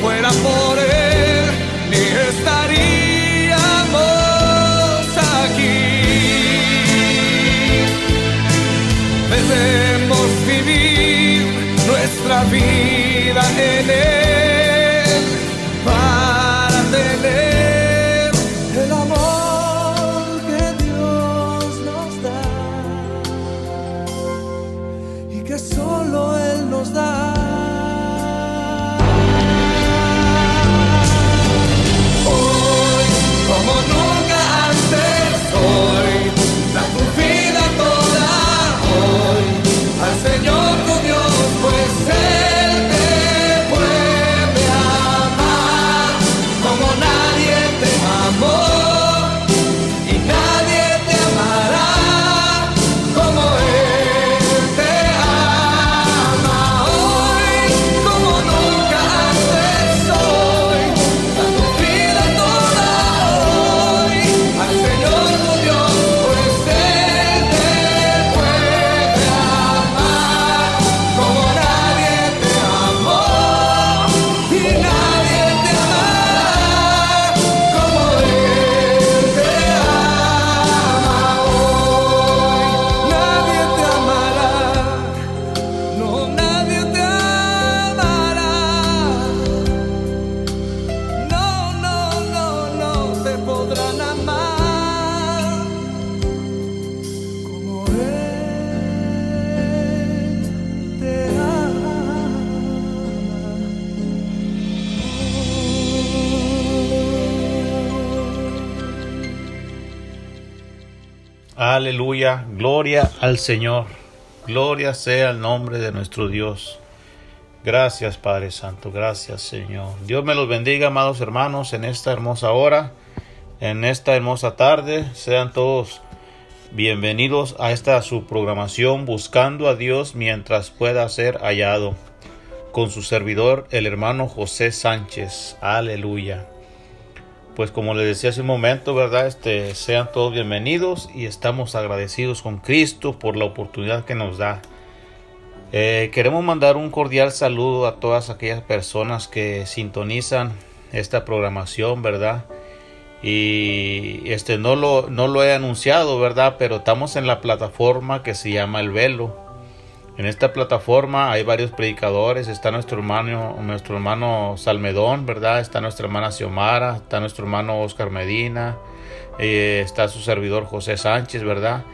fuera por él, ni estaríamos aquí. Debemos vivir nuestra vida en él. Aleluya, gloria al Señor, gloria sea el nombre de nuestro Dios. Gracias Padre Santo, gracias Señor. Dios me los bendiga, amados hermanos, en esta hermosa hora, en esta hermosa tarde. Sean todos bienvenidos a esta su programación Buscando a Dios mientras pueda ser hallado. Con su servidor, el hermano José Sánchez. Aleluya pues como les decía hace un momento, ¿verdad? Este, sean todos bienvenidos y estamos agradecidos con Cristo por la oportunidad que nos da. Eh, queremos mandar un cordial saludo a todas aquellas personas que sintonizan esta programación, ¿verdad? Y este no lo, no lo he anunciado, ¿verdad? Pero estamos en la plataforma que se llama El Velo. En esta plataforma hay varios predicadores, está nuestro hermano, nuestro hermano Salmedón, ¿verdad? Está nuestra hermana Xiomara, está nuestro hermano Oscar Medina, eh, está su servidor José Sánchez, ¿verdad?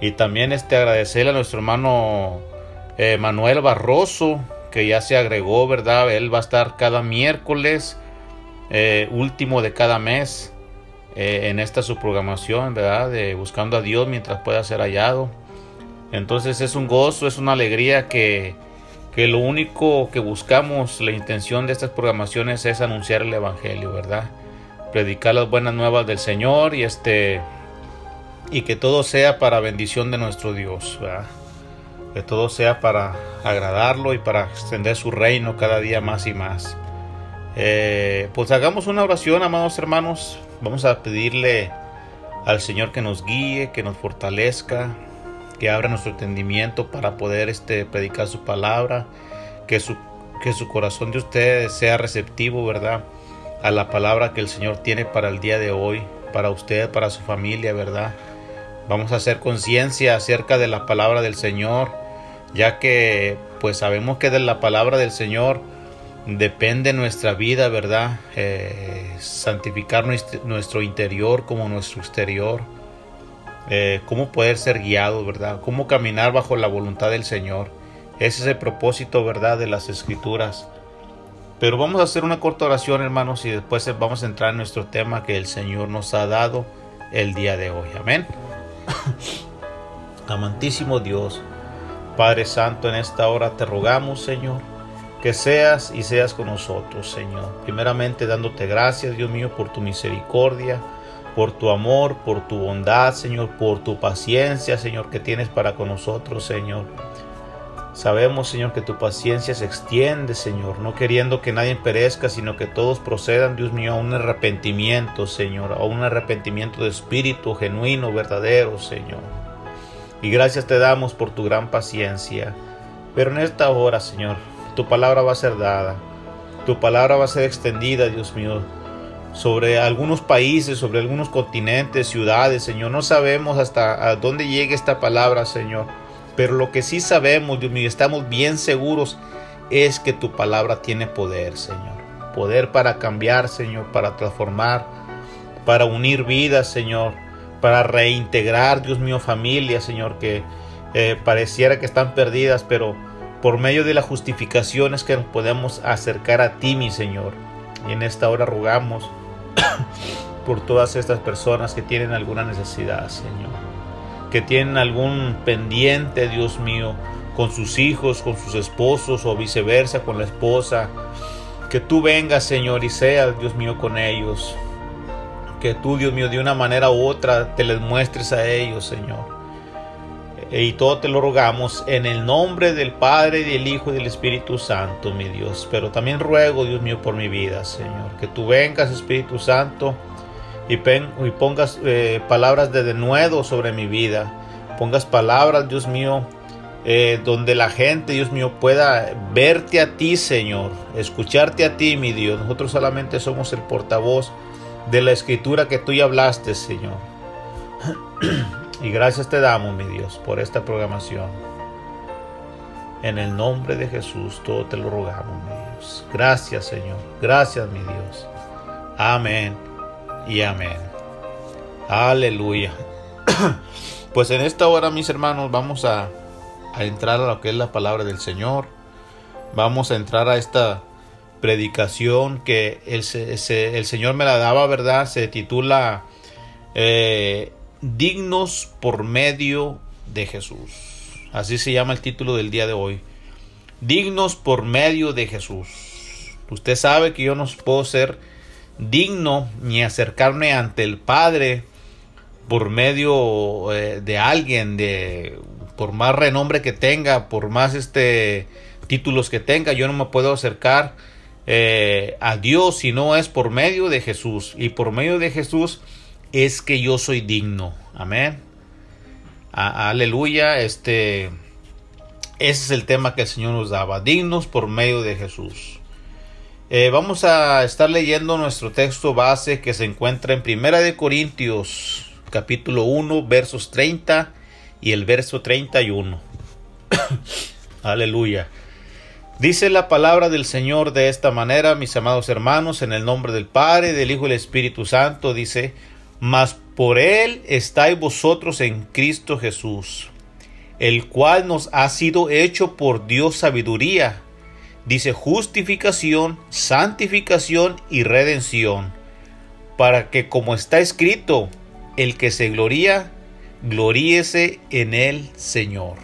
Y también este agradecerle a nuestro hermano eh, Manuel Barroso, que ya se agregó, ¿verdad? Él va a estar cada miércoles, eh, último de cada mes, en esta su programación, ¿verdad? De Buscando a Dios mientras pueda ser hallado. Entonces es un gozo, es una alegría que, que lo único que buscamos, la intención de estas programaciones es anunciar el Evangelio, ¿verdad? Predicar las buenas nuevas del Señor y este y que todo sea para bendición de nuestro Dios, ¿verdad? que todo sea para agradarlo y para extender su reino cada día más y más. Eh, pues hagamos una oración, amados hermanos. Vamos a pedirle al Señor que nos guíe, que nos fortalezca, que abra nuestro entendimiento para poder este, predicar su palabra, que su, que su corazón de ustedes sea receptivo, ¿verdad? A la palabra que el Señor tiene para el día de hoy, para usted, para su familia, ¿verdad? Vamos a hacer conciencia acerca de la palabra del Señor, ya que pues sabemos que de la palabra del Señor depende nuestra vida, ¿verdad? Eh, santificar nuestro interior como nuestro exterior. Eh, cómo poder ser guiado, ¿verdad? Cómo caminar bajo la voluntad del Señor. Ese es el propósito, ¿verdad? De las escrituras. Pero vamos a hacer una corta oración, hermanos, y después vamos a entrar en nuestro tema que el Señor nos ha dado el día de hoy. Amén. Amantísimo Dios, Padre Santo, en esta hora te rogamos, Señor, que seas y seas con nosotros, Señor. Primeramente dándote gracias, Dios mío, por tu misericordia, por tu amor, por tu bondad, Señor, por tu paciencia, Señor, que tienes para con nosotros, Señor. Sabemos, Señor, que tu paciencia se extiende, Señor, no queriendo que nadie perezca, sino que todos procedan, Dios mío, a un arrepentimiento, Señor, a un arrepentimiento de espíritu genuino, verdadero, Señor. Y gracias te damos por tu gran paciencia. Pero en esta hora, Señor, tu palabra va a ser dada, tu palabra va a ser extendida, Dios mío, sobre algunos países, sobre algunos continentes, ciudades, Señor. No sabemos hasta dónde llegue esta palabra, Señor pero lo que sí sabemos, Dios mío, estamos bien seguros, es que tu palabra tiene poder, Señor. Poder para cambiar, Señor, para transformar, para unir vidas, Señor, para reintegrar, Dios mío, familias, Señor, que eh, pareciera que están perdidas, pero por medio de la justificación es que nos podemos acercar a ti, mi Señor. Y en esta hora rogamos por todas estas personas que tienen alguna necesidad, Señor que tienen algún pendiente, Dios mío, con sus hijos, con sus esposos o viceversa con la esposa. Que tú vengas, Señor, y seas, Dios mío, con ellos. Que tú, Dios mío, de una manera u otra te les muestres a ellos, Señor. Y todo te lo rogamos en el nombre del Padre, del Hijo y del Espíritu Santo, mi Dios. Pero también ruego, Dios mío, por mi vida, Señor. Que tú vengas, Espíritu Santo y, pongas eh, palabras de denuedo sobre mi vida. Pongas palabras, Dios mío, eh, donde la gente, Dios mío, pueda verte a ti, Señor, escucharte a ti, mi Dios. Nosotros solamente somos el portavoz de la escritura que tú ya hablaste, Señor. y gracias te damos, mi Dios, por esta programación. En el nombre de Jesús, todo te lo rogamos, mi Dios. Gracias, Señor. Gracias, mi Dios. Amén y amén. Aleluya. Pues en esta hora, mis hermanos, vamos a, entrar a lo que es la palabra del Señor. Vamos a entrar a esta predicación que el, el Señor me la daba, ¿verdad? Se titula eh, Dignos por medio de Jesús. Así se llama el título del día de hoy. Dignos por medio de Jesús. Usted sabe que yo no puedo ser digno ni acercarme ante el Padre por medio eh, de alguien, de por más renombre que tenga, por más este títulos que tenga, yo no me puedo acercar eh, a Dios si no es por medio de Jesús. Y por medio de Jesús es que yo soy digno. Amén. aleluya. Este, ese es el tema que el Señor nos daba. Dignos por medio de Jesús. Eh, vamos a estar leyendo nuestro texto base que se encuentra en Primera de Corintios, capítulo 1, versos 30 y el verso 31. Aleluya. Dice la palabra del Señor de esta manera, mis amados hermanos, en el nombre del Padre, del Hijo y del Espíritu Santo, dice, mas por Él estáis vosotros en Cristo Jesús, el cual nos ha sido hecho por Dios sabiduría dice justificación, santificación y redención, para que como está escrito, el que se gloría, gloríese en el Señor.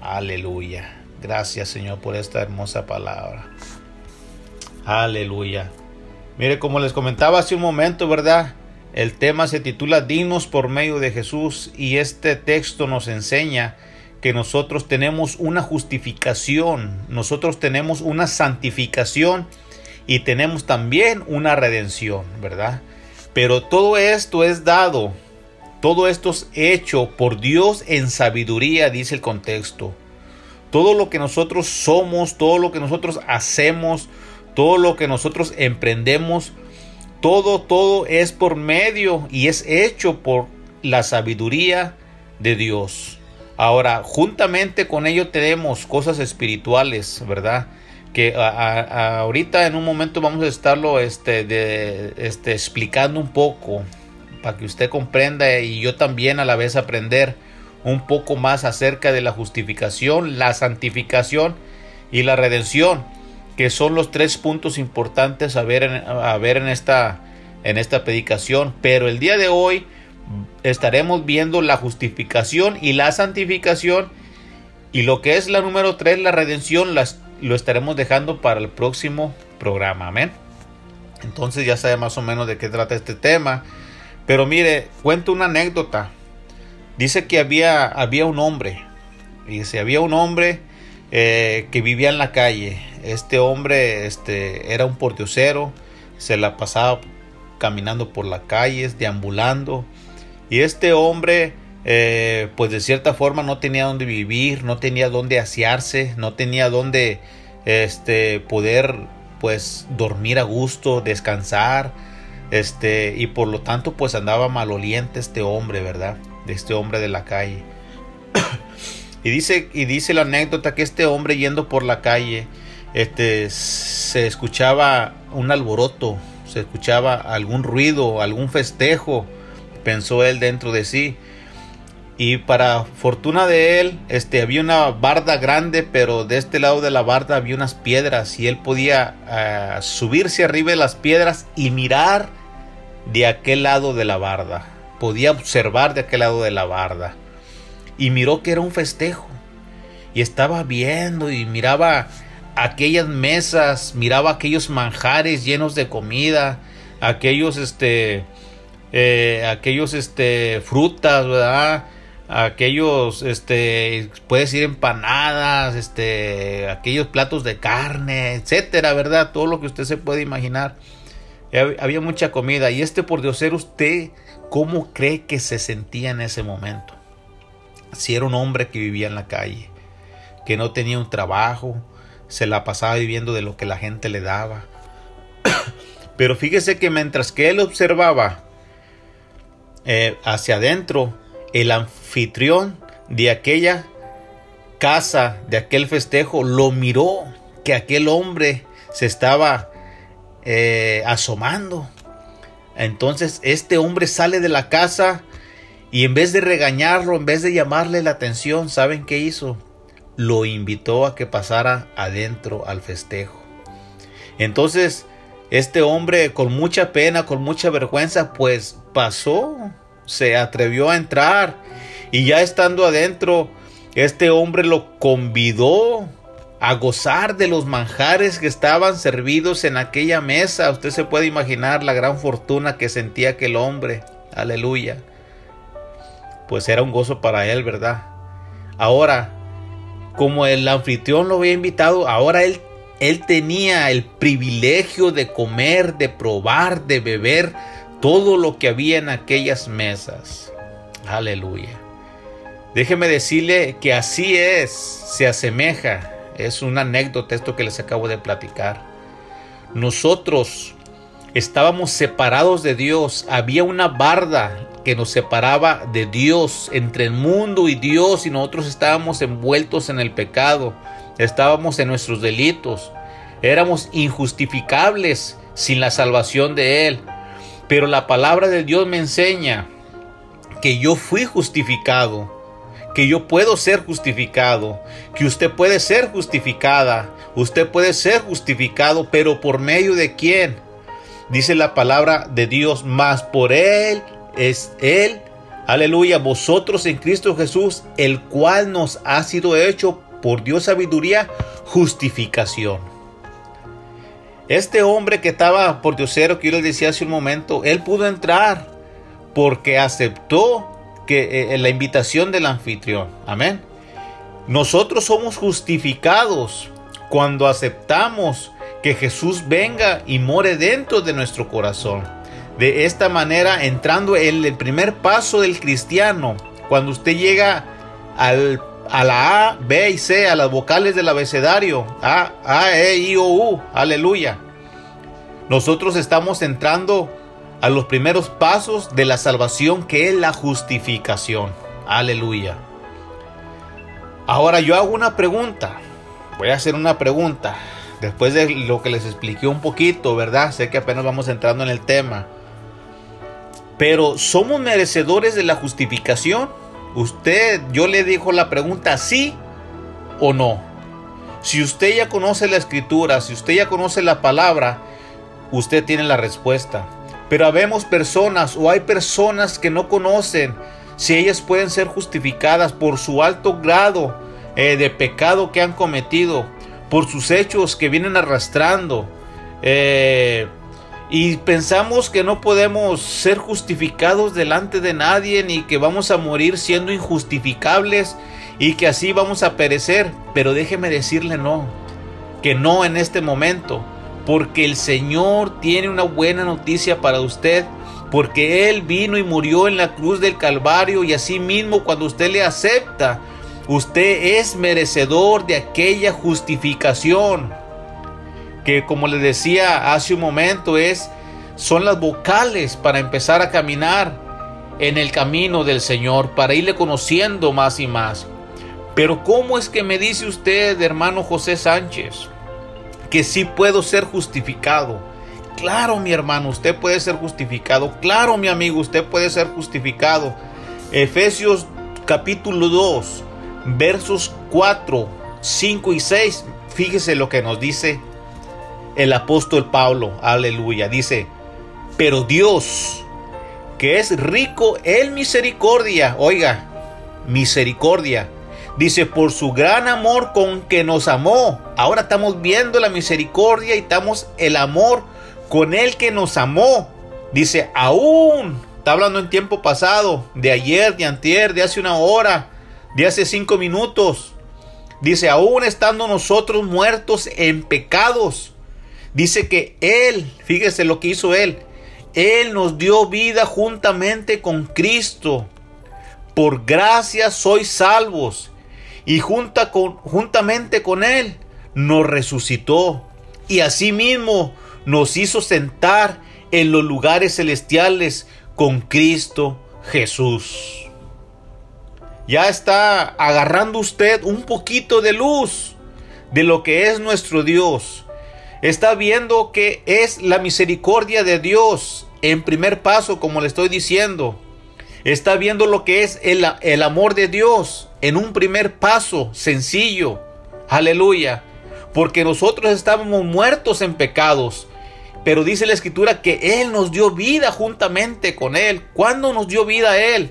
Aleluya. Gracias Señor por esta hermosa palabra. Aleluya. Mire, como les comentaba hace un momento, ¿verdad? El tema se titula Dignos por medio de Jesús y este texto nos enseña que nosotros tenemos una justificación, nosotros tenemos una santificación y tenemos también una redención, ¿verdad? Pero todo esto es dado, todo esto es hecho por Dios en sabiduría, dice el contexto. Todo lo que nosotros somos, todo lo que nosotros hacemos, todo lo que nosotros emprendemos, todo, todo es por medio y es hecho por la sabiduría de Dios. Ahora, juntamente con ello tenemos cosas espirituales, ¿verdad? Que ahorita en un momento vamos a estarlo este, de, este, explicando un poco para que usted comprenda y yo también a la vez aprender un poco más acerca de la justificación, la santificación y la redención, que son los tres puntos importantes a ver en, a ver en, esta, en esta predicación. Pero el día de hoy estaremos viendo la justificación y la santificación. Y lo que es la número 3, la redención, las, lo estaremos dejando para el próximo programa. Amén. Entonces ya sabe más o menos de qué trata este tema. Pero mire, cuento una anécdota. Dice que había, había un hombre. Dice, había un hombre eh, que vivía en la calle. Este hombre este, era un pordiosero. Se la pasaba caminando por las calles, deambulando. Y este hombre, eh, pues de cierta forma no tenía dónde vivir, no tenía dónde asearse, no tenía dónde este, poder pues dormir a gusto, descansar, este, y por lo tanto pues andaba maloliente este hombre, ¿verdad? De este hombre de la calle. y dice, y dice la anécdota que este hombre yendo por la calle, este, se escuchaba un alboroto, se escuchaba algún ruido, algún festejo, pensó él dentro de sí. Y para fortuna de él, este, había una barda grande, pero de este lado de la barda había unas piedras y él podía ah, subirse arriba de las piedras y mirar de aquel lado de la barda. Podía observar de aquel lado de la barda. Y miró que era un festejo. Y estaba viendo y miraba aquellas mesas, miraba aquellos manjares llenos de comida, aquellos este eh, aquellos este, frutas, ¿verdad? Aquellos, este, puede decir empanadas, este, aquellos platos de carne, etcétera, ¿verdad? Todo lo que usted se puede imaginar. Había mucha comida. Y este por Dios ser usted, ¿cómo cree que se sentía en ese momento? Si era un hombre que vivía en la calle, que no tenía un trabajo, se la pasaba viviendo de lo que la gente le daba. Pero fíjese que mientras que él observaba eh, hacia adentro, el anfitrión de aquella casa, de aquel festejo, lo miró que aquel hombre se estaba eh, asomando. Entonces este hombre sale de la casa y en vez de regañarlo, en vez de llamarle la atención, ¿saben qué hizo? Lo invitó a que pasara adentro al festejo. Entonces este hombre con mucha pena, con mucha vergüenza, pues pasó, se atrevió a entrar y ya estando adentro, este hombre lo convidó a gozar de los manjares que estaban servidos en aquella mesa. Usted se puede imaginar la gran fortuna que sentía aquel hombre. Aleluya. Pues era un gozo para él, ¿verdad? Ahora, como el anfitrión lo había invitado, ahora él él tenía el privilegio de comer, de probar, de beber todo lo que había en aquellas mesas. Aleluya. Déjeme decirle que así es, se asemeja. Es una anécdota esto que les acabo de platicar. Nosotros estábamos separados de Dios. Había una barda que nos separaba de Dios, entre el mundo y Dios, y nosotros estábamos envueltos en el pecado estábamos en nuestros delitos, éramos injustificables sin la salvación de Él. Pero la palabra de Dios me enseña que yo fui justificado, que yo puedo ser justificado, que usted puede ser justificada, usted puede ser justificado, pero por medio de quién? Dice la palabra de Dios, más por Él es Él, aleluya, vosotros en Cristo Jesús, el cual nos ha sido hecho por Dios sabiduría, justificación. Este hombre que estaba por Diosero, que yo les decía hace un momento, él pudo entrar porque aceptó que, eh, la invitación del anfitrión. Amén. Nosotros somos justificados cuando aceptamos que Jesús venga y more dentro de nuestro corazón. De esta manera, entrando en el primer paso del cristiano, cuando usted llega al, a la A, B y C, a las vocales del abecedario, A, A, E, I, O, U, aleluya. Nosotros estamos entrando a los primeros pasos de la salvación que es la justificación. Aleluya. Ahora yo hago una pregunta. Voy a hacer una pregunta. Después de lo que les expliqué un poquito, ¿verdad? Sé que apenas vamos entrando en el tema. Pero ¿somos merecedores de la justificación? Usted, yo le dijo la pregunta sí o no. Si usted ya conoce la escritura, si usted ya conoce la palabra, usted tiene la respuesta. Pero habemos personas o hay personas que no conocen si ellas pueden ser justificadas por su alto grado eh, de pecado que han cometido, por sus hechos que vienen arrastrando. Eh, y pensamos que no podemos ser justificados delante de nadie ni que vamos a morir siendo injustificables y que así vamos a perecer. Pero déjeme decirle no, que no en este momento porque el Señor tiene una buena noticia para usted, porque Él vino y murió en la cruz del Calvario y así mismo cuando usted le acepta, usted es merecedor de aquella justificación que como le decía hace un momento es son las vocales para empezar a caminar en el camino del Señor, para irle conociendo más y más. Pero ¿cómo es que me dice usted, hermano José Sánchez? que sí puedo ser justificado. Claro, mi hermano, usted puede ser justificado. Claro, mi amigo, usted puede ser justificado. Efesios capítulo 2, versos 4, 5 y 6. Fíjese lo que nos dice el apóstol Pablo. Aleluya. Dice, pero Dios, que es rico en misericordia, oiga, misericordia Dice, por su gran amor con que nos amó. Ahora estamos viendo la misericordia y estamos el amor con el que nos amó. Dice, aún. Está hablando en tiempo pasado, de ayer, de antier, de hace una hora, de hace cinco minutos. Dice, aún estando nosotros muertos en pecados. Dice que Él, fíjese lo que hizo Él. Él nos dio vida juntamente con Cristo. Por gracia sois salvos y junta con, juntamente con Él nos resucitó y asimismo nos hizo sentar en los lugares celestiales con Cristo Jesús. Ya está agarrando usted un poquito de luz de lo que es nuestro Dios. Está viendo que es la misericordia de Dios en primer paso, como le estoy diciendo está viendo lo que es el, el amor de Dios en un primer paso sencillo. Aleluya. Porque nosotros estábamos muertos en pecados. Pero dice la escritura que Él nos dio vida juntamente con Él. ¿Cuándo nos dio vida Él?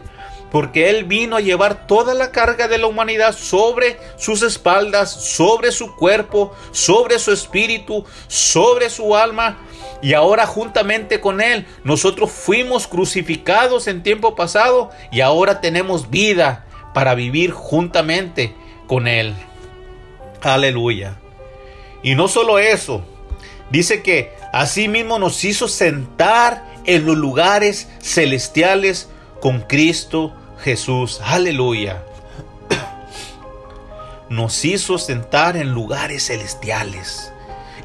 Porque Él vino a llevar toda la carga de la humanidad sobre sus espaldas, sobre su cuerpo, sobre su espíritu, sobre su alma y ahora juntamente con Él nosotros fuimos crucificados en tiempo pasado y ahora tenemos vida para vivir juntamente con Él. Aleluya. Y no solo eso, dice que asimismo nos hizo sentar en los lugares celestiales con Cristo Jesús. Aleluya. Nos hizo sentar en lugares celestiales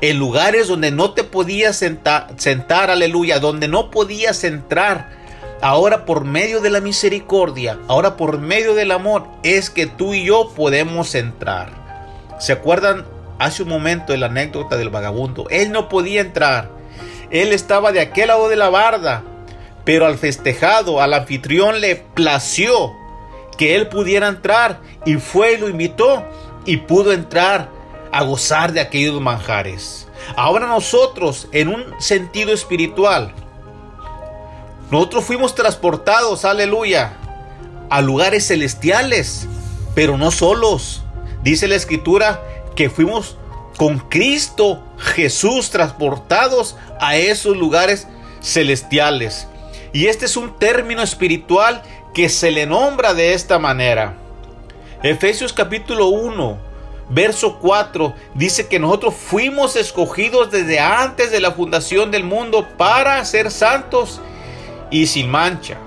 en lugares donde no te podías sentar, sentar, aleluya, donde no podías entrar. Ahora por medio de la misericordia, ahora por medio del amor, es que tú y yo podemos entrar. ¿Se acuerdan hace un momento de la anécdota del vagabundo? Él no podía entrar. Él estaba de aquel lado de la barda, pero al festejado, al anfitrión le plació que él pudiera entrar y fue y lo invitó y pudo entrar a gozar de aquellos manjares. Ahora nosotros, en un sentido espiritual, nosotros fuimos transportados, aleluya, a lugares celestiales, pero no solos. Dice la escritura que fuimos con Cristo Jesús transportados a esos lugares celestiales. Y este es un término espiritual que se le nombra de esta manera. Efesios capítulo 1, verso 4 dice que nosotros fuimos escogidos desde antes de la fundación del mundo para ser santos y sin mancha.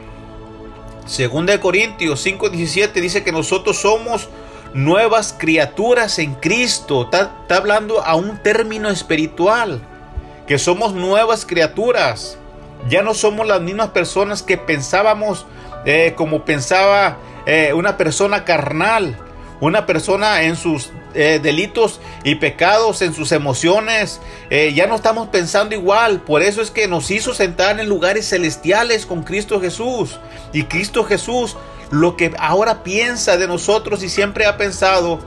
Segunda de Corintios 5:17 dice que nosotros somos nuevas criaturas en Cristo. Está, está, hablando a un término espiritual, que somos nuevas criaturas. Ya no somos las mismas personas que pensábamos eh, como pensaba eh, una persona carnal, una persona en sus eh, delitos y pecados, en sus emociones. ya no estamos pensando igual. Por eso es que nos hizo sentar en lugares celestiales con Cristo Jesús. Y Cristo Jesús lo que ahora piensa de nosotros y siempre ha pensado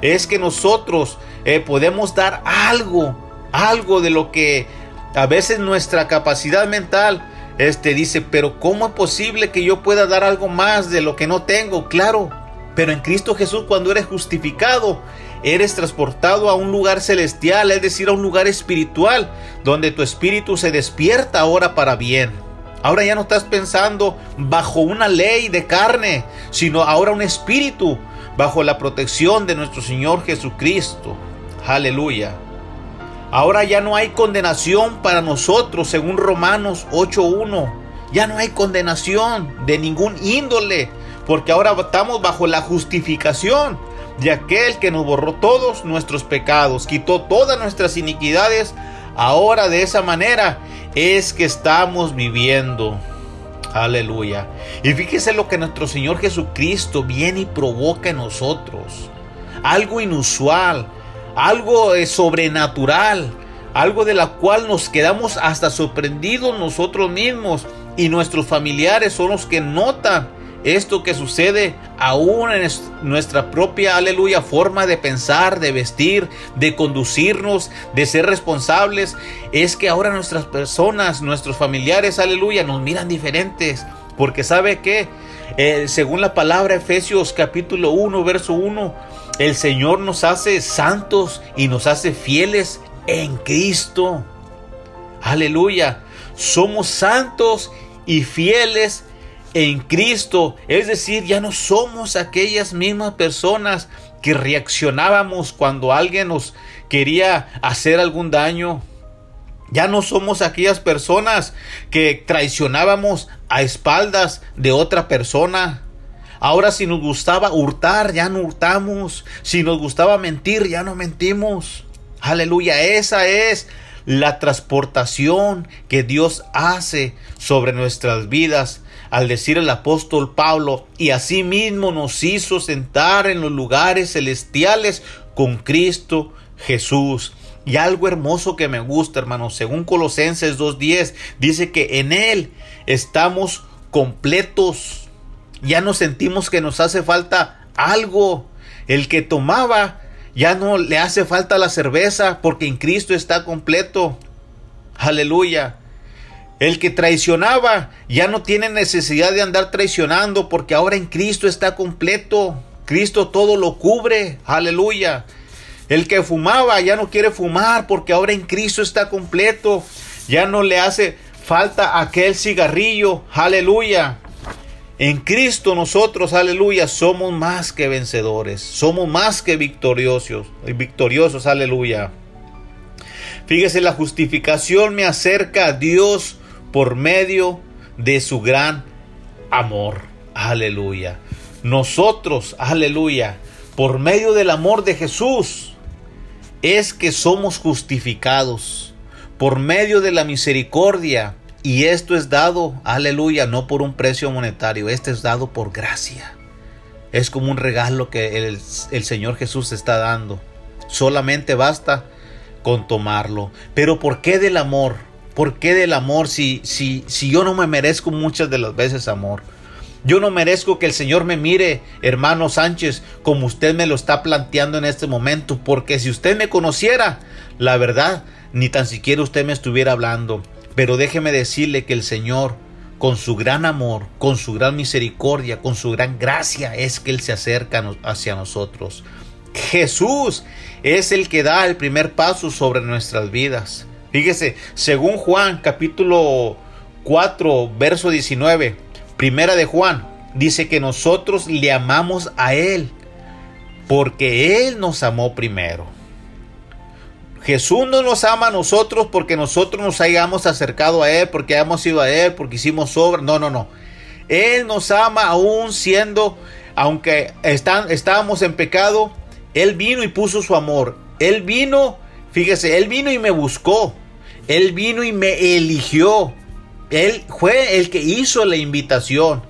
es que nosotros podemos dar algo, algo de lo que a veces nuestra capacidad mental este dice, pero ¿cómo es posible que yo pueda dar algo más de lo que no tengo? Claro, pero en Cristo Jesús cuando eres justificado, eres transportado a un lugar celestial, es decir, a un lugar espiritual, donde tu espíritu se despierta ahora para bien. Ahora ya no estás pensando bajo una ley de carne, sino ahora un espíritu bajo la protección de nuestro Señor Jesucristo. Aleluya. Ahora ya no hay condenación para nosotros, según Romanos 8.1. Ya no hay condenación de ningún índole, porque ahora estamos bajo la justificación de aquel que nos borró todos nuestros pecados, quitó todas nuestras iniquidades. Ahora de esa manera es que estamos viviendo. Aleluya. Y fíjese lo que nuestro Señor Jesucristo viene y provoca en nosotros. Algo inusual, algo eh, sobrenatural, algo de la cual nos quedamos hasta sorprendidos nosotros mismos y nuestros familiares son los que notan esto que sucede aún en nuestra propia, aleluya, forma de pensar, de vestir, de conducirnos, de ser responsables, es que ahora nuestras personas, nuestros familiares, aleluya, nos miran diferentes. Porque sabe que, eh, según la palabra Efesios capítulo 1, verso 1, el Señor nos hace santos y nos hace fieles en Cristo. Aleluya. Somos santos y fieles en Cristo. Es decir, ya no somos aquellas mismas personas que reaccionábamos cuando alguien nos quería hacer algún daño. Ya no somos aquellas personas que traicionábamos a espaldas de otra persona. Ahora si nos gustaba hurtar, ya no hurtamos. Si nos gustaba mentir, ya no mentimos. Aleluya, esa es la transportación que Dios hace sobre nuestras vidas. Al decir el apóstol Pablo, y asimismo nos hizo sentar en los lugares celestiales con Cristo Jesús. Y algo hermoso que me gusta, hermanos, según Colosenses 2.10, dice que en Él estamos completos ya no sentimos que nos hace falta algo. El que tomaba ya no le hace falta la cerveza porque en Cristo está completo. Aleluya. El que traicionaba ya no tiene necesidad de andar traicionando porque ahora en Cristo está completo. Cristo todo lo cubre. Aleluya. El que fumaba ya no quiere fumar porque ahora en Cristo está completo. Ya no le hace falta aquel cigarrillo. Aleluya. En Cristo nosotros, aleluya, somos más que vencedores, somos más que victoriosos, victoriosos, aleluya. Fíjese, la justificación me acerca a Dios por medio de su gran amor, aleluya. Nosotros, aleluya, por medio del amor de Jesús, es que somos justificados, por medio de la misericordia, y esto es dado, aleluya, no por un precio monetario, este es dado por gracia. Es como un regalo que el, Señor Jesús está dando. Solamente basta con tomarlo. Pero ¿por qué del amor? ¿Por qué del amor si, si, si yo no me merezco muchas de las veces amor? Yo no merezco que el Señor me mire, hermano Sánchez, como usted me lo está planteando en este momento, porque si usted me conociera, la verdad, ni tan siquiera usted me estuviera hablando. Pero déjeme decirle que el Señor, con su gran amor, con su gran misericordia, con su gran gracia, es que Él se acerca hacia nosotros. Jesús es el que da el primer paso sobre nuestras vidas. Fíjese, según Juan capítulo 4, verso 19, primera de Juan, dice que nosotros le amamos a Él porque Él nos amó primero. Jesús no nos ama a nosotros porque nosotros nos hayamos acercado a Él, porque hayamos ido a Él, porque hicimos obra. No, no, no. Él nos ama aún siendo, aunque están, estábamos en pecado, Él vino y puso su amor. Él vino, fíjese, Él vino y me buscó. Él vino y me eligió. Él fue el que hizo la invitación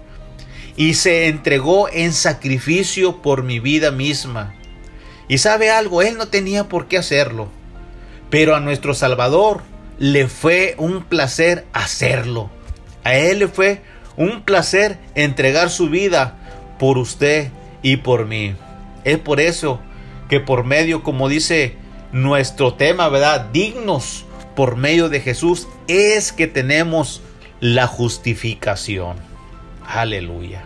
y se entregó en sacrificio por mi vida misma. Y sabe algo, Él no tenía por qué hacerlo, pero a nuestro Salvador le fue un placer hacerlo. A Él le fue un placer entregar su vida por usted y por mí. Es por eso que por medio, como dice nuestro tema, ¿verdad? Dignos por medio de Jesús, es que tenemos la justificación. Aleluya.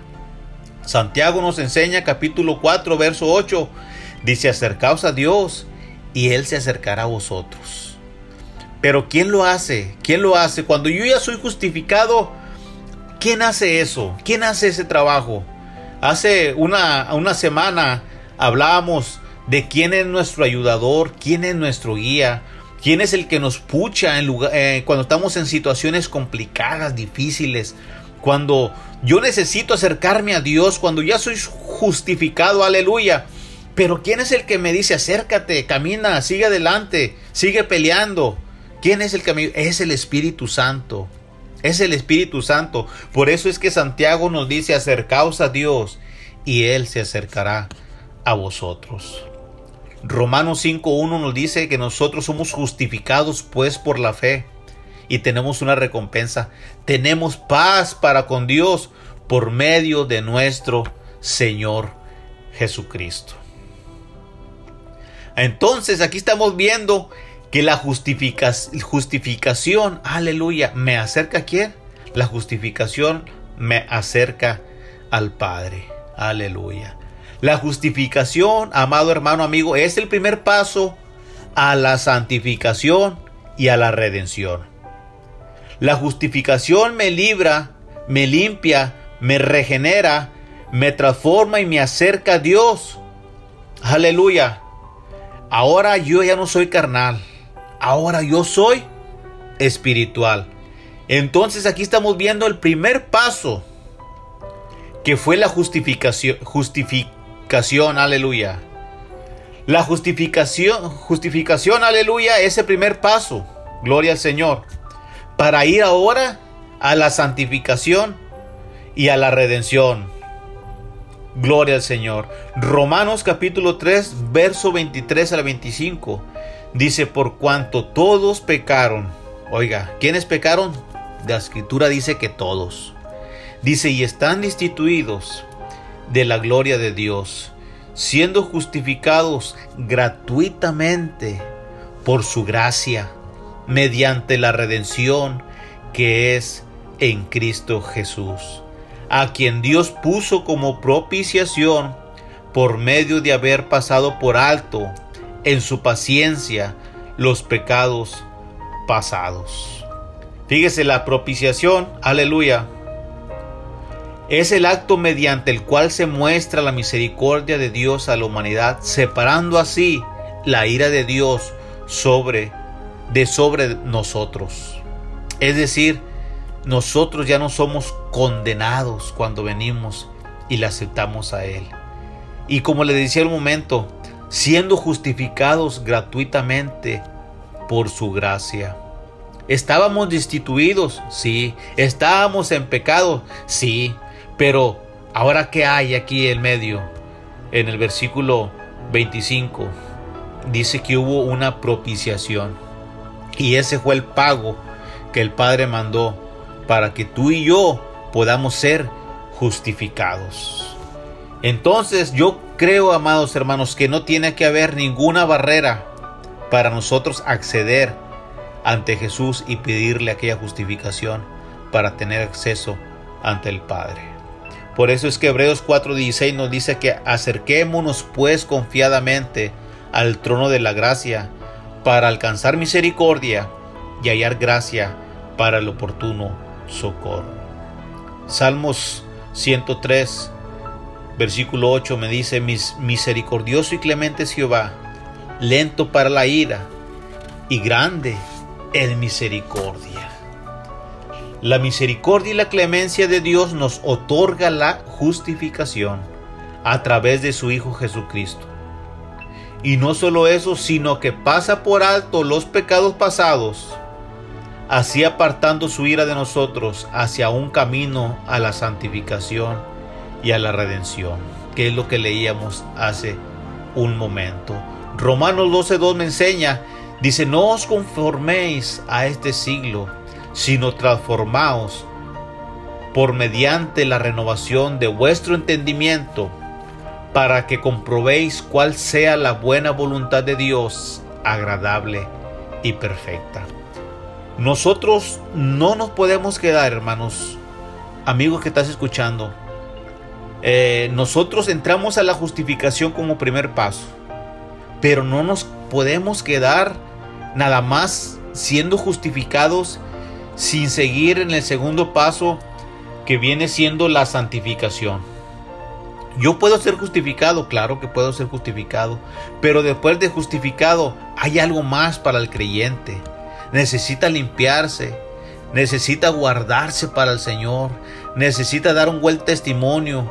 Santiago nos enseña capítulo 4, verso 8. Dice, acercaos a Dios y Él se acercará a vosotros. Pero ¿quién lo hace? ¿Quién lo hace? Cuando yo ya soy justificado, ¿quién hace eso? ¿Quién hace ese trabajo? Hace una, una semana hablábamos de quién es nuestro ayudador, quién es nuestro guía, quién es el que nos pucha en lugar, eh, cuando estamos en situaciones complicadas, difíciles, cuando yo necesito acercarme a Dios, cuando ya soy justificado, aleluya. Pero ¿quién es el que me dice acércate, camina, sigue adelante, sigue peleando? ¿Quién es el que me Es el Espíritu Santo. Es el Espíritu Santo. Por eso es que Santiago nos dice acercaos a Dios y Él se acercará a vosotros. Romanos 5.1 nos dice que nosotros somos justificados pues por la fe y tenemos una recompensa. Tenemos paz para con Dios por medio de nuestro Señor Jesucristo. Entonces aquí estamos viendo que la justificación, aleluya, me acerca a quién? La justificación me acerca al Padre. Aleluya. La justificación, amado hermano amigo, es el primer paso a la santificación y a la redención. La justificación me libra, me limpia, me regenera, me transforma y me acerca a Dios. Aleluya. Ahora yo ya no soy carnal. Ahora yo soy espiritual. Entonces aquí estamos viendo el primer paso que fue la justificación, justificación, aleluya. La justificación, justificación, aleluya, ese primer paso. Gloria al Señor para ir ahora a la santificación y a la redención. Gloria al Señor. Romanos capítulo 3, verso 23 al 25. Dice, por cuanto todos pecaron. Oiga, ¿quiénes pecaron? La escritura dice que todos. Dice, y están destituidos de la gloria de Dios, siendo justificados gratuitamente por su gracia mediante la redención que es en Cristo Jesús, a quien Dios puso como propiciación por medio de haber pasado por alto en su paciencia los pecados pasados. Fíjese la propiciación, aleluya, es el acto mediante el cual se muestra la misericordia de Dios a la humanidad, separando así la ira de Dios sobre de sobre nosotros. Es decir, nosotros ya no somos condenados cuando venimos y le aceptamos a Él. Y como le decía un momento, siendo justificados gratuitamente por su gracia. Estábamos destituidos, sí. Estábamos en pecado, sí. Pero ahora qué hay aquí en medio, en el versículo 25, dice que hubo una propiciación. Y ese fue el pago que el Padre mandó para que tú y yo podamos ser justificados. Entonces yo creo, amados hermanos, que no tiene que haber ninguna barrera para nosotros acceder ante Jesús y pedirle aquella justificación para tener acceso ante el Padre. Por eso es que Hebreos 4:16 nos dice que acerquémonos pues confiadamente al trono de la gracia para alcanzar misericordia y hallar gracia para el oportuno socorro. Salmos 103, Versículo 8 me dice, Mis, misericordioso y clemente es Jehová, lento para la ira y grande en misericordia. La misericordia y la clemencia de Dios nos otorga la justificación a través de su Hijo Jesucristo. Y no solo eso, sino que pasa por alto los pecados pasados, así apartando su ira de nosotros hacia un camino a la santificación y a la redención, que es lo que leíamos hace un momento. Romanos 12.2 me enseña, dice, no os conforméis a este siglo, sino transformaos por mediante la renovación de vuestro entendimiento para que comprobéis cuál sea la buena voluntad de Dios, agradable y perfecta. Nosotros no nos podemos quedar, hermanos, amigos que estás escuchando. Eh, nosotros entramos a la justificación como primer paso, pero no nos podemos quedar nada más siendo justificados sin seguir en el segundo paso que viene siendo la santificación. Yo puedo ser justificado, claro que puedo ser justificado, pero después de justificado hay algo más para el creyente. Necesita limpiarse, necesita guardarse para el Señor, necesita dar un buen testimonio.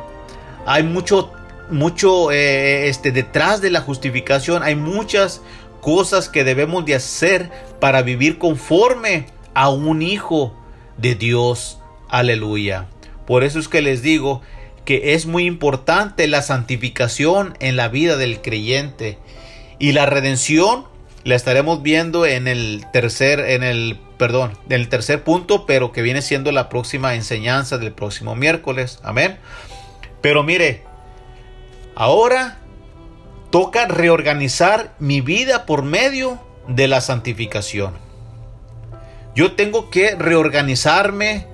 Hay mucho, mucho eh, este, detrás de la justificación, hay muchas cosas que debemos de hacer para vivir conforme a un hijo de Dios. Aleluya. Por eso es que les digo que es muy importante la santificación en la vida del creyente y la redención la estaremos viendo en el tercer en el perdón, en el tercer punto, pero que viene siendo la próxima enseñanza del próximo miércoles. Amén. Pero mire, ahora toca reorganizar mi vida por medio de la santificación. Yo tengo que reorganizarme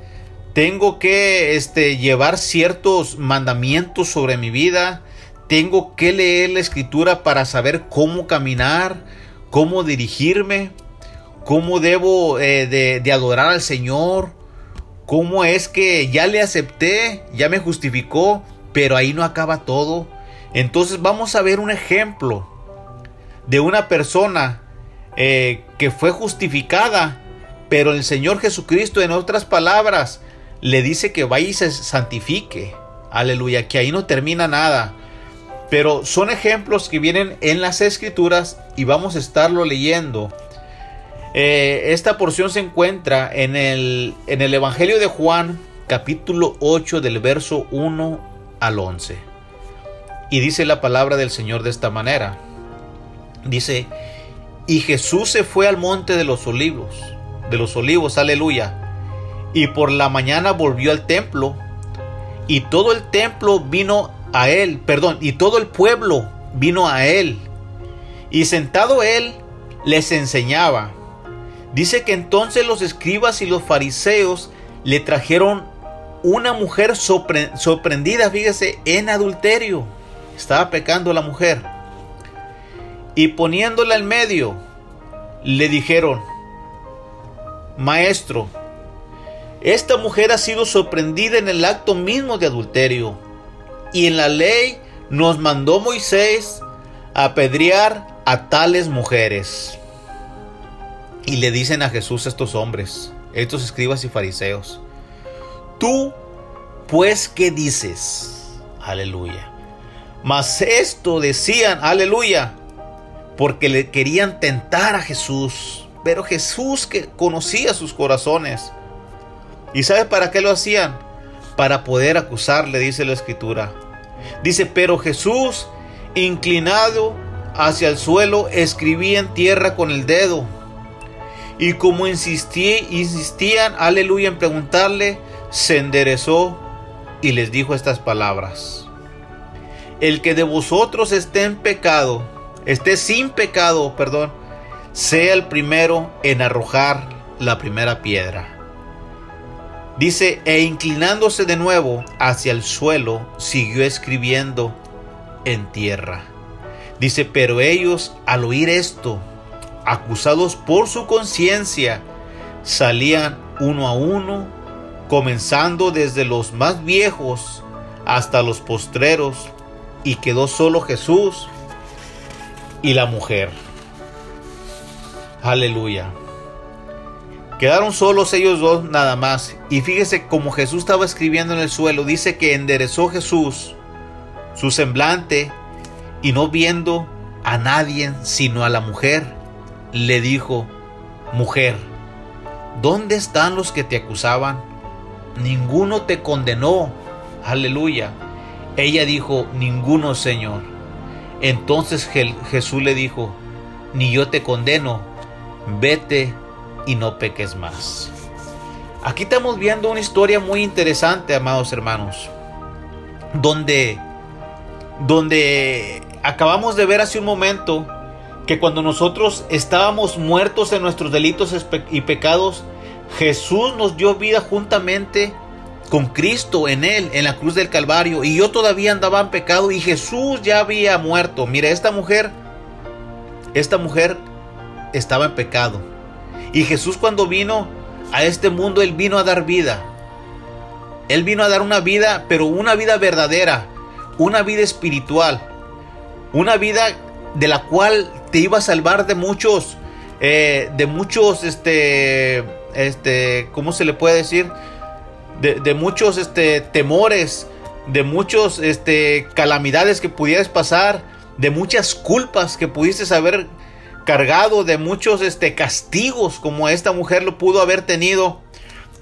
tengo que este, llevar ciertos mandamientos sobre mi vida, tengo que leer la escritura para saber cómo caminar, cómo dirigirme, cómo debo eh, de, adorar al Señor, cómo es que ya le acepté, ya me justificó, pero ahí no acaba todo. Entonces vamos a ver un ejemplo de una persona eh, que fue justificada, pero el Señor Jesucristo, en otras palabras, le dice que vaya y se santifique. Aleluya, que ahí no termina nada. Pero son ejemplos que vienen en las escrituras y vamos a estarlo leyendo. Eh, esta porción se encuentra en el, en el Evangelio de Juan, capítulo 8, del verso 1 al 11. Y dice la palabra del Señor de esta manera. Dice, y Jesús se fue al monte de los olivos, de los olivos, aleluya y por la mañana volvió al templo y todo el templo vino a él, perdón, y todo el pueblo vino a él. Y sentado él les enseñaba. Dice que entonces los escribas y los fariseos le trajeron una mujer sorprendida, fíjese, en adulterio. Estaba pecando la mujer. Y poniéndola en medio, le dijeron, Maestro, esta mujer ha sido sorprendida en el acto mismo de adulterio. Y en la ley nos mandó Moisés apedrear a tales mujeres. Y le dicen a Jesús estos hombres, estos escribas y fariseos, tú pues qué dices, aleluya. Mas esto decían, aleluya, porque le querían tentar a Jesús. Pero Jesús que conocía sus corazones, ¿Y sabes para qué lo hacían? Para poder acusarle, dice la escritura. Dice, pero Jesús, inclinado hacia el suelo, escribía en tierra con el dedo. Y como insistían, aleluya, en preguntarle, se enderezó y les dijo estas palabras. El que de vosotros esté en pecado, esté sin pecado, perdón, sea el primero en arrojar la primera piedra. Dice, e inclinándose de nuevo hacia el suelo, siguió escribiendo en tierra. Dice, pero ellos al oír esto, acusados por su conciencia, salían uno a uno, comenzando desde los más viejos hasta los postreros y quedó solo Jesús y la mujer. Aleluya. Quedaron solos ellos dos nada más. Y fíjese como Jesús estaba escribiendo en el suelo, dice que enderezó Jesús su semblante y no viendo a nadie sino a la mujer, le dijo, mujer, ¿dónde están los que te acusaban? Ninguno te condenó. Aleluya. Ella dijo, ninguno, Señor. Entonces Jesús le dijo, ni yo te condeno, vete y no peques más. Aquí estamos viendo una historia muy interesante, amados hermanos, donde, donde acabamos de ver hace un momento que cuando nosotros estábamos muertos en nuestros delitos y pecados, Jesús nos dio vida juntamente con Cristo en Él, en la cruz del Calvario. Y yo todavía andaba en pecado y Jesús ya había muerto. Mire, esta mujer, esta mujer estaba en pecado. Y Jesús cuando vino a este mundo, Él vino a dar vida. Él vino a dar una vida, pero una vida verdadera, una vida espiritual, una vida de la cual te iba a salvar de muchos, eh, de muchos, este, este, ¿cómo se le puede decir? de, muchos este, temores, de muchos este, calamidades que pudieras pasar, de muchas culpas que pudieses haber cargado, de muchos este, castigos como esta mujer lo pudo haber tenido.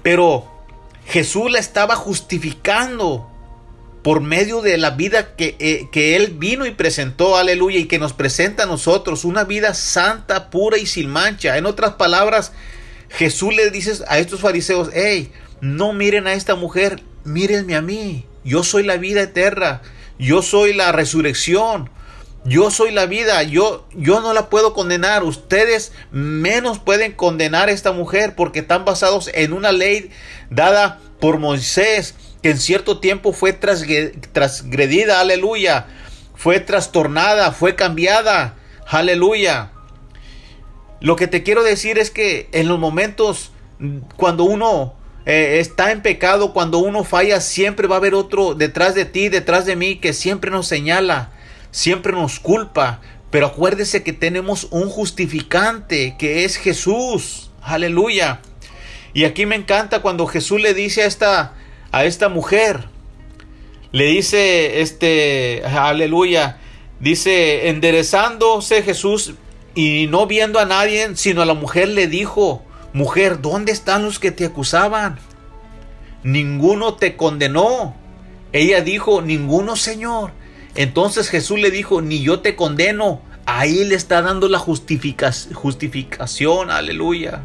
Pero Jesús la estaba justificando por medio de la vida que, eh, que, Él vino y presentó, aleluya, y que nos presenta a nosotros, una vida santa, pura y sin mancha. En otras palabras, Jesús le dice a estos fariseos, hey, no miren a esta mujer, mírenme a mí. Yo soy la vida eterna. Yo soy la resurrección. Yo soy la vida. Yo, yo no la puedo condenar. Ustedes menos pueden condenar a esta mujer porque están basados en una ley dada por Moisés que en cierto tiempo fue transgredida. Aleluya. Fue trastornada, fue cambiada. Aleluya. Lo que te quiero decir es que en los momentos cuando uno eh, está en pecado, cuando uno falla, siempre va a haber otro detrás de ti, detrás de mí, que siempre nos señala, siempre nos culpa. Pero acuérdese que tenemos un justificante, que es Jesús. Aleluya. Y aquí me encanta cuando Jesús le dice a esta, a esta mujer, le dice, este, aleluya, dice, enderezándose Jesús y no viendo a nadie, sino a la mujer le dijo, Mujer, ¿dónde están los que te acusaban? Ninguno te condenó. Ella dijo, ninguno, Señor. Entonces Jesús le dijo, ni yo te condeno. Ahí le está dando la justificación, aleluya.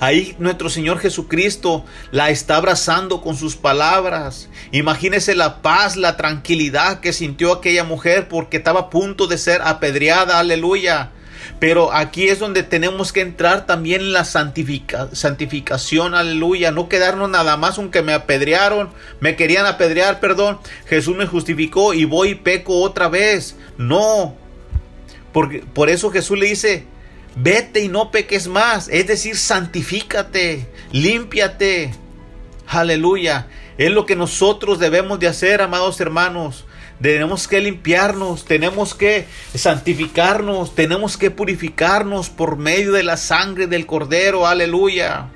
Ahí nuestro Señor Jesucristo la está abrazando con sus palabras. Imagínese la paz, la tranquilidad que sintió aquella mujer porque estaba a punto de ser apedreada, aleluya. Pero aquí es donde tenemos que entrar también en la santificación, aleluya. No quedarnos nada más aunque me apedrearon, me querían apedrear, perdón. Jesús me justificó y voy y peco otra vez. No. Porque, por eso Jesús le dice, vete y no peques más. Es decir, santifícate, límpiate. Aleluya. Es lo que nosotros debemos de hacer, amados hermanos. Tenemos que limpiarnos, tenemos que santificarnos, tenemos que purificarnos por medio de la sangre del Cordero. Aleluya.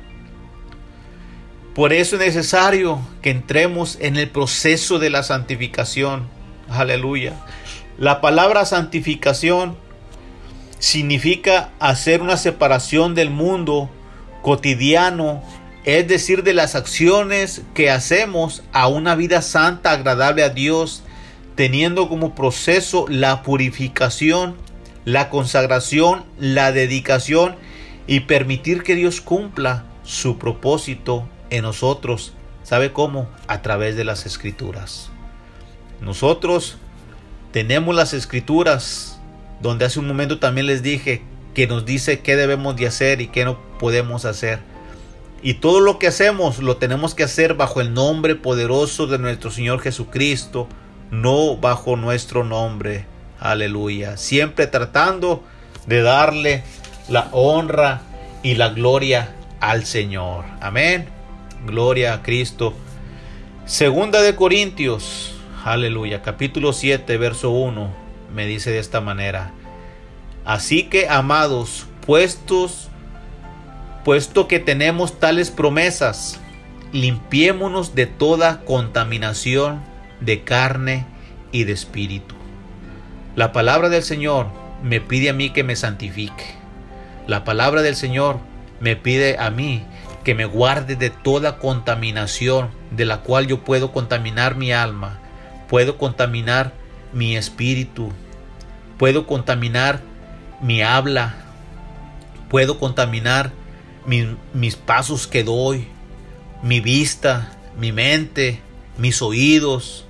Por eso es necesario que entremos en el proceso de la santificación. Aleluya. La palabra santificación significa hacer una separación del mundo cotidiano, es decir, de las acciones que hacemos a una vida santa, agradable a Dios teniendo como proceso la purificación, la consagración, la dedicación y permitir que Dios cumpla su propósito en nosotros. ¿Sabe cómo? A través de las escrituras. Nosotros tenemos las escrituras donde hace un momento también les dije que nos dice qué debemos de hacer y qué no podemos hacer. Y todo lo que hacemos lo tenemos que hacer bajo el nombre poderoso de nuestro Señor Jesucristo, no bajo nuestro nombre. Aleluya. Siempre tratando de darle la honra y la gloria al Señor. Amén. Gloria a Cristo. Segunda de Corintios, aleluya, capítulo 7, verso 1, me dice de esta manera. Así que, amados, puestos, puesto que tenemos tales promesas, limpiémonos de toda contaminación de carne y de espíritu. La palabra del Señor me pide a mí que me santifique. La palabra del Señor me pide a mí que me guarde de toda contaminación de la cual yo puedo contaminar mi alma, puedo contaminar mi espíritu, puedo contaminar mi habla, puedo contaminar mis pasos que doy, mi vista, mi mente, mis oídos.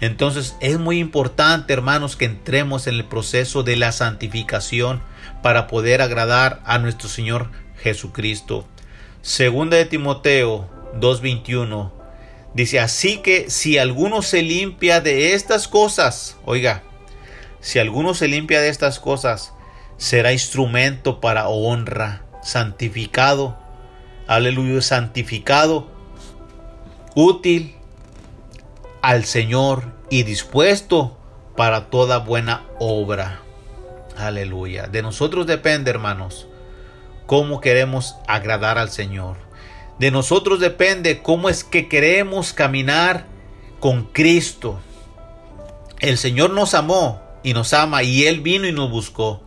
Entonces es muy importante, hermanos, que entremos en el proceso de la santificación para poder agradar a nuestro Señor Jesucristo. Segunda de Timoteo 2:21 dice, así que si alguno se limpia de estas cosas, oiga, si alguno se limpia de estas cosas, será instrumento para honra, santificado, aleluya, santificado, útil al Señor y dispuesto para toda buena obra. Aleluya. De nosotros depende, hermanos, cómo queremos agradar al Señor. De nosotros depende cómo es que queremos caminar con Cristo. El Señor nos amó y nos ama y Él vino y nos buscó.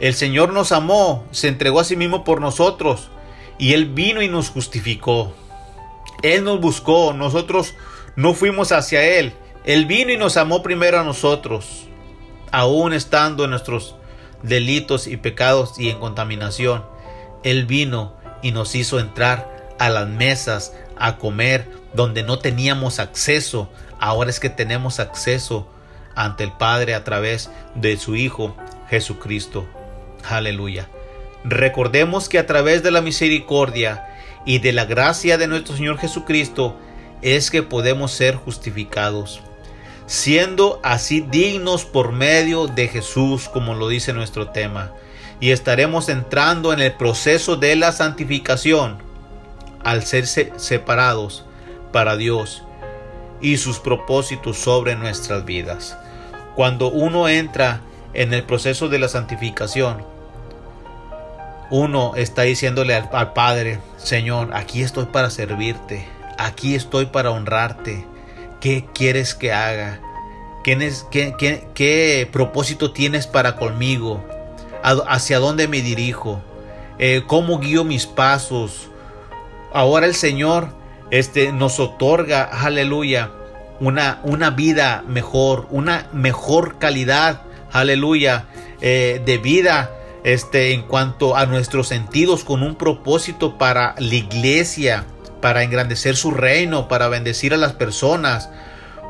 El Señor nos amó, se entregó a sí mismo por nosotros y Él vino y nos justificó. Él nos buscó, nosotros no fuimos hacia Él. Él vino y nos amó primero a nosotros, aún estando en nuestros delitos y pecados y en contaminación. Él vino y nos hizo entrar a las mesas a comer donde no teníamos acceso. Ahora es que tenemos acceso ante el Padre a través de su Hijo Jesucristo. Aleluya. Recordemos que a través de la misericordia y de la gracia de nuestro Señor Jesucristo es que podemos ser justificados, siendo así dignos por medio de Jesús, como lo dice nuestro tema, y estaremos entrando en el proceso de la santificación al ser separados para Dios y sus propósitos sobre nuestras vidas. Cuando uno entra en el proceso de la santificación, uno está diciéndole al, Padre, Señor, aquí estoy para servirte, aquí estoy para honrarte. ¿Qué quieres que haga? ¿Qué, propósito tienes para conmigo? ¿Hacia dónde me dirijo? Eh, ¿Cómo guío mis pasos? Ahora el Señor este, nos otorga, aleluya, una, una vida mejor, una mejor calidad, aleluya, eh, de vida este, en cuanto a nuestros sentidos con un propósito para la iglesia, para engrandecer su reino, para bendecir a las personas,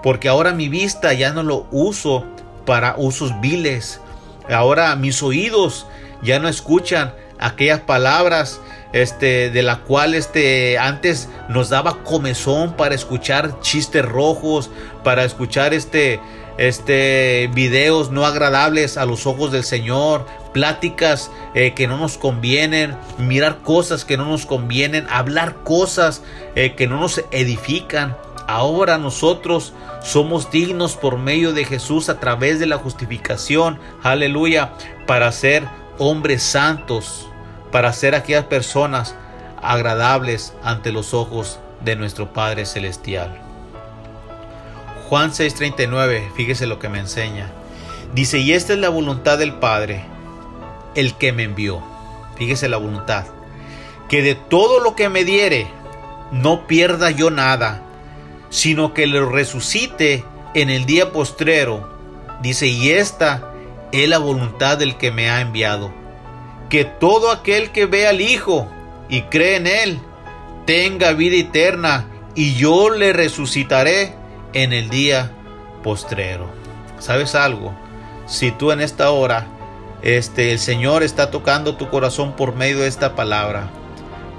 porque ahora mi vista ya no lo uso para usos viles, ahora mis oídos ya no escuchan aquellas palabras este de la cual este antes nos daba comezón para escuchar chistes rojos, para escuchar este este videos no agradables a los ojos del Señor, pláticas eh, que no nos convienen, mirar cosas que no nos convienen, hablar cosas eh, que no nos edifican. Ahora nosotros somos dignos por medio de Jesús a través de la justificación, aleluya, para ser hombres santos, para ser aquellas personas agradables ante los ojos de nuestro Padre Celestial. Juan 6:39, fíjese lo que me enseña. Dice, y esta es la voluntad del Padre, el que me envió. Fíjese la voluntad. Que de todo lo que me diere, no pierda yo nada, sino que lo resucite en el día postrero. Dice, y esta es la voluntad del que me ha enviado. Que todo aquel que ve al Hijo y cree en Él, tenga vida eterna, y yo le resucitaré en el día postrero. ¿Sabes algo? Si tú en esta hora este, el Señor está tocando tu corazón por medio de esta palabra,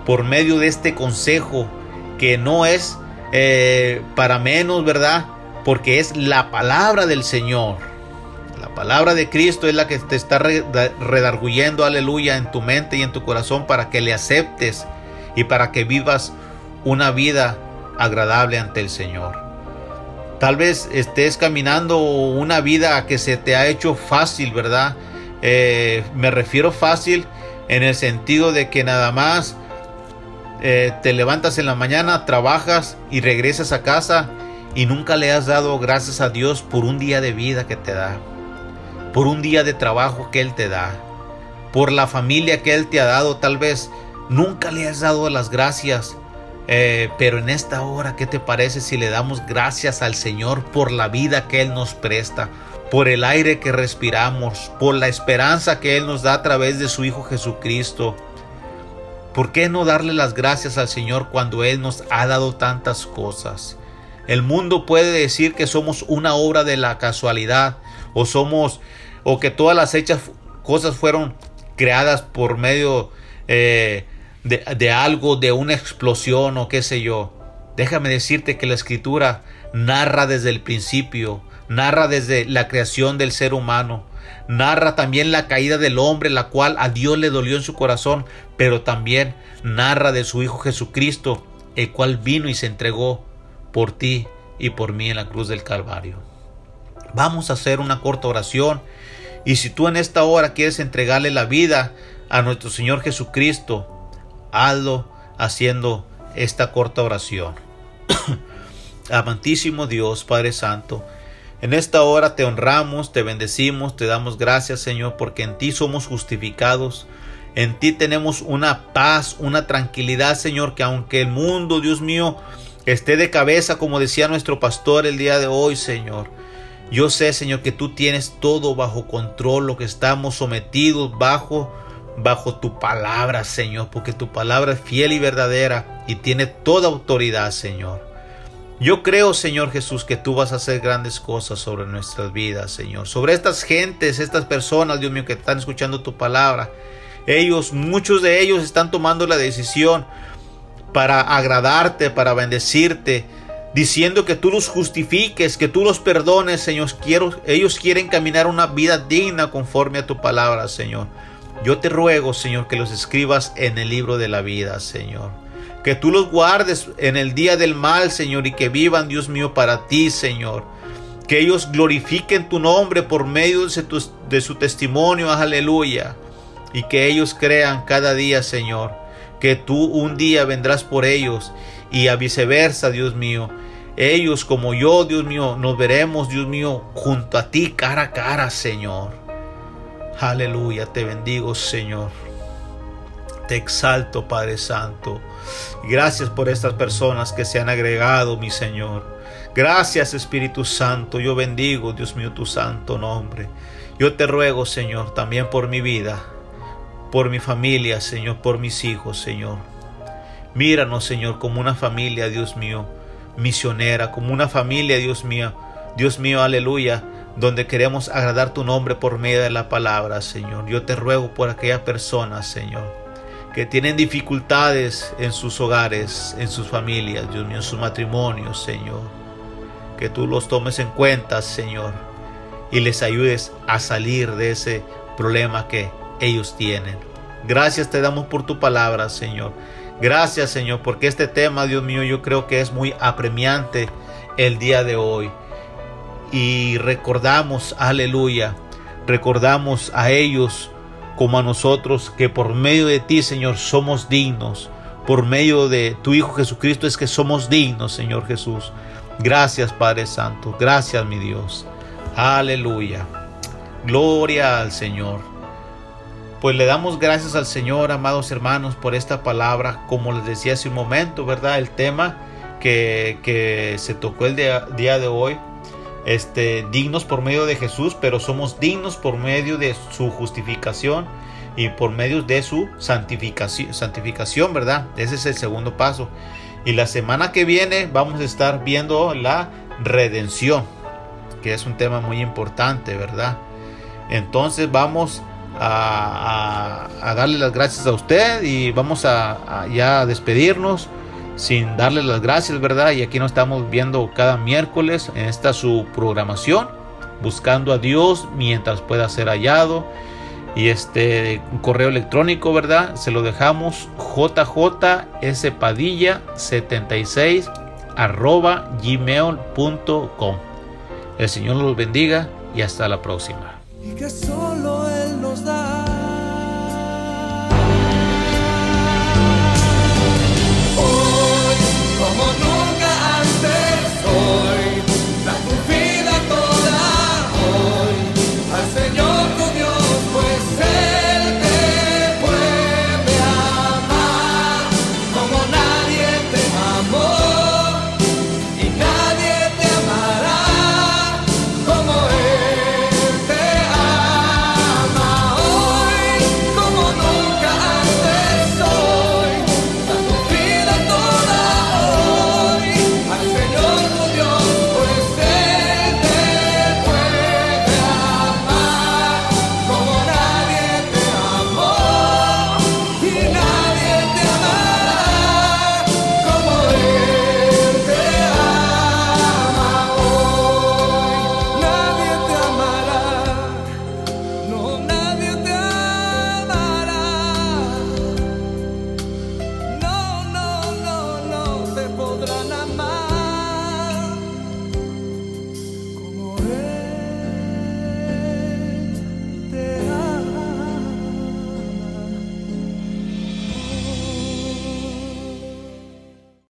por medio de este consejo que no es eh, para menos, ¿verdad? Porque es la palabra del Señor. La palabra de Cristo es la que te está redarguyendo, aleluya, en tu mente y en tu corazón para que le aceptes y para que vivas una vida agradable ante el Señor. Tal vez estés caminando una vida que se te ha hecho fácil, ¿verdad? Eh, me refiero fácil en el sentido de que nada más eh, te levantas en la mañana, trabajas y regresas a casa y nunca le has dado gracias a Dios por un día de vida que te da, por un día de trabajo que Él te da, por la familia que Él te ha dado, tal vez nunca le has dado las gracias. Eh, pero en esta hora, ¿qué te parece si le damos gracias al Señor por la vida que Él nos presta, por el aire que respiramos, por la esperanza que Él nos da a través de su Hijo Jesucristo? ¿Por qué no darle las gracias al Señor cuando Él nos ha dado tantas cosas? El mundo puede decir que somos una obra de la casualidad o somos o que todas las hechas cosas fueron creadas por medio eh, de, de algo, de una explosión o qué sé yo. Déjame decirte que la escritura narra desde el principio, narra desde la creación del ser humano, narra también la caída del hombre, la cual a Dios le dolió en su corazón, pero también narra de su Hijo Jesucristo, el cual vino y se entregó por ti y por mí en la cruz del Calvario. Vamos a hacer una corta oración y si tú en esta hora quieres entregarle la vida a nuestro Señor Jesucristo, hazlo haciendo esta corta oración. Amantísimo Dios, Padre Santo, en esta hora te honramos, te bendecimos, te damos gracias Señor, porque en ti somos justificados. En ti tenemos una paz, una tranquilidad, Señor, que aunque el mundo, Dios mío, esté de cabeza, como decía nuestro pastor el día de hoy, Señor. Yo sé, Señor, que tú tienes todo bajo control, lo que estamos sometidos bajo bajo tu palabra, Señor, porque tu palabra es fiel y verdadera y tiene toda autoridad, Señor. Yo creo, Señor Jesús, que tú vas a hacer grandes cosas sobre nuestras vidas, Señor. Sobre estas gentes, estas personas, Dios mío, que están escuchando tu palabra. Ellos, muchos de ellos están tomando la decisión para agradarte, para bendecirte, diciendo que tú los justifiques, que tú los perdones, Señor. Quiero, ellos quieren caminar una vida digna conforme a tu palabra, Señor. Yo te ruego, Señor, que los escribas en el libro de la vida, Señor. Que tú los guardes en el día del mal, Señor, y que vivan, Dios mío, para ti, Señor. Que ellos glorifiquen tu nombre por medio de, su testimonio, aleluya. Y que ellos crean cada día, Señor que tú un día vendrás por ellos y a viceversa, Dios mío. Ellos como yo, Dios mío, nos veremos, Dios mío, junto a ti cara a cara, Señor. Aleluya, te bendigo, Señor. Te exalto, Padre Santo. Gracias por estas personas que se han agregado, mi Señor. Gracias, Espíritu Santo. Yo bendigo, Dios mío, tu santo nombre. Yo te ruego, Señor, también por mi vida por mi familia, Señor, por mis hijos, Señor. Míranos, Señor, como una familia, Dios mío, misionera, como una familia, Dios mío, Dios mío, aleluya, donde queremos agradar tu nombre por medio de la palabra, Señor. Yo te ruego por aquellas personas, Señor, que tienen dificultades en sus hogares, en sus familias, Dios mío, en sus matrimonios, Señor. Que tú los tomes en cuenta, Señor, y les ayudes a salir de ese problema que ellos tienen. Gracias te damos por tu palabra, Señor. Gracias, Señor, porque este tema, Dios mío, yo creo que es muy apremiante el día de hoy. Y recordamos, aleluya, recordamos a ellos como a nosotros que por medio de ti, Señor, somos dignos. Por medio de tu Hijo Jesucristo es que somos dignos, Señor Jesús. Gracias, Padre Santo. Gracias, mi Dios. Aleluya. Gloria al Señor. Pues le damos gracias al Señor, amados hermanos, por esta palabra. Como les decía hace un momento, ¿verdad? El tema que, se tocó el día, de hoy. Este, dignos por medio de Jesús, pero somos dignos por medio de su justificación y por medio de su santificación, santificación, ¿verdad? Ese es el segundo paso. Y la semana que viene vamos a estar viendo la redención, que es un tema muy importante, ¿verdad? Entonces vamos a, darle las gracias a usted y vamos a, ya despedirnos sin darle las gracias, ¿verdad? Y aquí nos estamos viendo cada miércoles en esta su programación, buscando a Dios mientras pueda ser hallado. Y este correo electrónico, ¿verdad? Se lo dejamos jjspadilla76 arroba gmail.com. El Señor los bendiga y hasta la próxima.